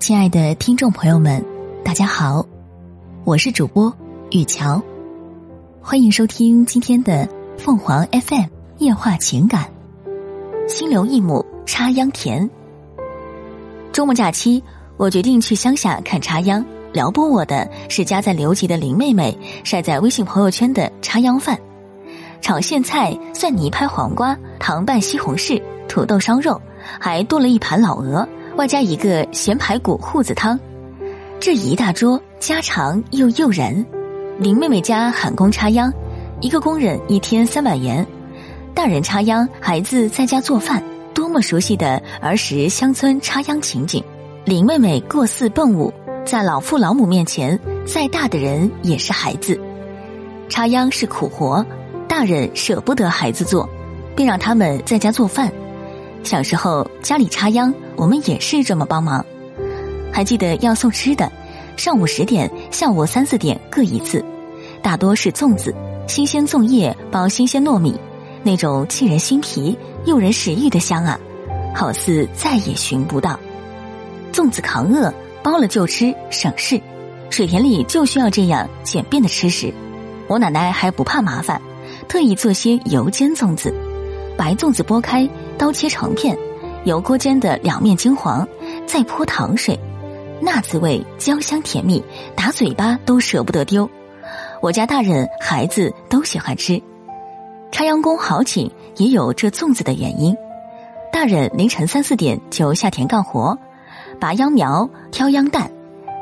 亲爱的听众朋友们，大家好，我是主播雨乔，欢迎收听今天的凤凰 FM 夜话情感。心留一亩插秧田。周末假期，我决定去乡下看插秧。撩拨我的是家在留级的林妹妹晒在微信朋友圈的插秧饭：炒苋菜、蒜泥拍黄瓜、糖拌西红柿、土豆烧肉，还多了一盘老鹅。外加一个咸排骨瓠子汤，这一大桌家常又诱人。林妹妹家喊工插秧，一个工人一天三百元。大人插秧，孩子在家做饭，多么熟悉的儿时乡村插秧情景。林妹妹过四奔五，在老父老母面前，再大的人也是孩子。插秧是苦活，大人舍不得孩子做，便让他们在家做饭。小时候家里插秧，我们也是这么帮忙。还记得要送吃的，上午十点，下午三四点各一次，大多是粽子，新鲜粽叶包新鲜糯米，那种沁人心脾、诱人食欲的香啊，好似再也寻不到。粽子扛饿，包了就吃，省事。水田里就需要这样简便的吃食。我奶奶还不怕麻烦，特意做些油煎粽子。白粽子剥开，刀切成片，油锅煎的两面金黄，再泼糖水，那滋味焦香甜蜜，打嘴巴都舍不得丢。我家大人孩子都喜欢吃。插秧工好请，也有这粽子的原因。大人凌晨三四点就下田干活，拔秧苗、挑秧担，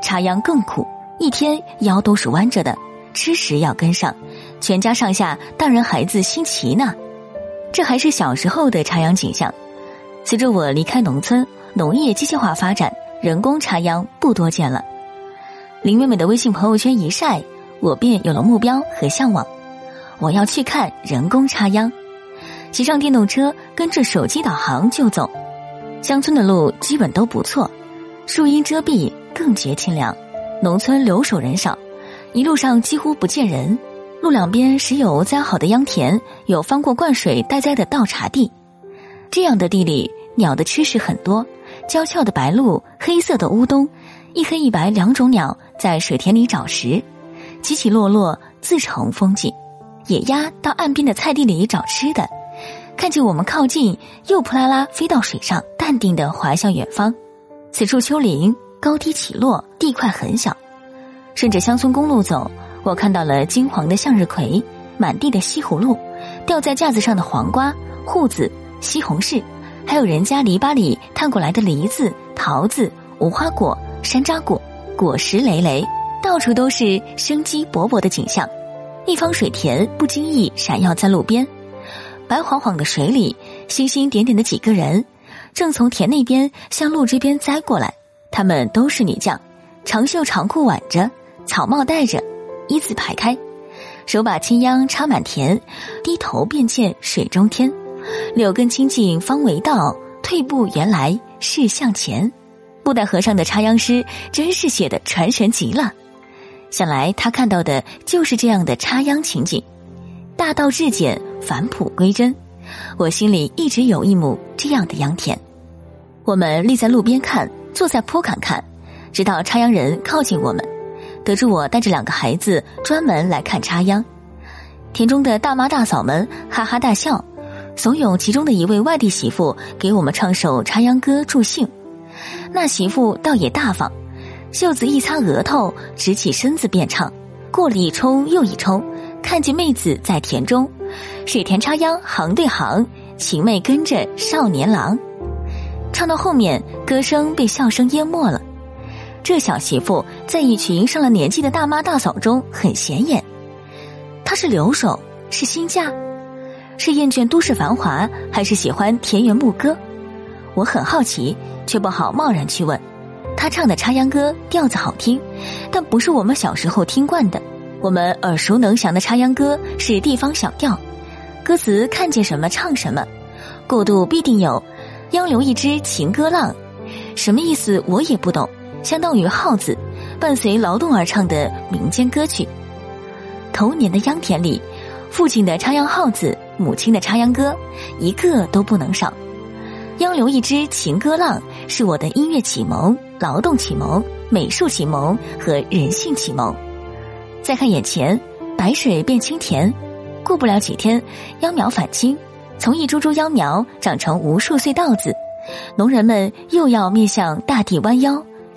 插秧更苦，一天腰都是弯着的，吃食要跟上，全家上下大人孩子心齐呢。这还是小时候的插秧景象。随着我离开农村，农业机械化发展，人工插秧不多见了。林妹妹的微信朋友圈一晒，我便有了目标和向往。我要去看人工插秧，骑上电动车，跟着手机导航就走。乡村的路基本都不错，树荫遮蔽，更觉清凉。农村留守人少，一路上几乎不见人。路两边时有栽好的秧田，有翻过灌水待栽的稻茬地。这样的地里，鸟的吃食很多。娇俏的白鹭，黑色的乌冬，一黑一白两种鸟在水田里找食，起起落落自成风景。野鸭到岸边的菜地里找吃的，看见我们靠近，又扑啦啦飞到水上，淡定的滑向远方。此处丘陵高低起落，地块很小。顺着乡村公路走。我看到了金黄的向日葵，满地的西葫芦，吊在架子上的黄瓜、瓠子、西红柿，还有人家篱笆里探过来的梨子、桃子、无花果、山楂果，果实累累，到处都是生机勃勃的景象。一方水田不经意闪耀在路边，白晃晃的水里，星星点点的几个人，正从田那边向路这边栽过来。他们都是女将，长袖长裤挽着，草帽戴着。一字排开，手把青秧插满田，低头便见水中天。柳根清净方为道，退步原来是向前。布袋和尚的插秧诗真是写的传神极了。想来他看到的就是这样的插秧情景，大道至简，返璞归真。我心里一直有一亩这样的秧田。我们立在路边看，坐在坡坎看，直到插秧人靠近我们。得知我带着两个孩子专门来看插秧，田中的大妈大嫂们哈哈大笑，怂恿其中的一位外地媳妇给我们唱首插秧歌助兴。那媳妇倒也大方，袖子一擦额头，直起身子便唱。过了一冲又一冲，看见妹子在田中，水田插秧行对行，情妹跟着少年郎。唱到后面，歌声被笑声淹没了。这小媳妇在一群上了年纪的大妈大嫂中很显眼，她是留守，是新嫁，是厌倦都市繁华，还是喜欢田园牧歌？我很好奇，却不好贸然去问。她唱的插秧歌调子好听，但不是我们小时候听惯的。我们耳熟能详的插秧歌是地方小调，歌词看见什么唱什么，过渡必定有“央留一支情歌浪”，什么意思我也不懂。相当于号子，伴随劳动而唱的民间歌曲。童年的秧田里，父亲的插秧号子，母亲的插秧歌，一个都不能少。秧留一支情歌浪，是我的音乐启蒙，劳动启蒙、美术启蒙和人性启蒙。再看眼前，白水变清田，过不了几天，秧苗返青，从一株株秧苗长成无数穗稻子，农人们又要面向大地弯腰，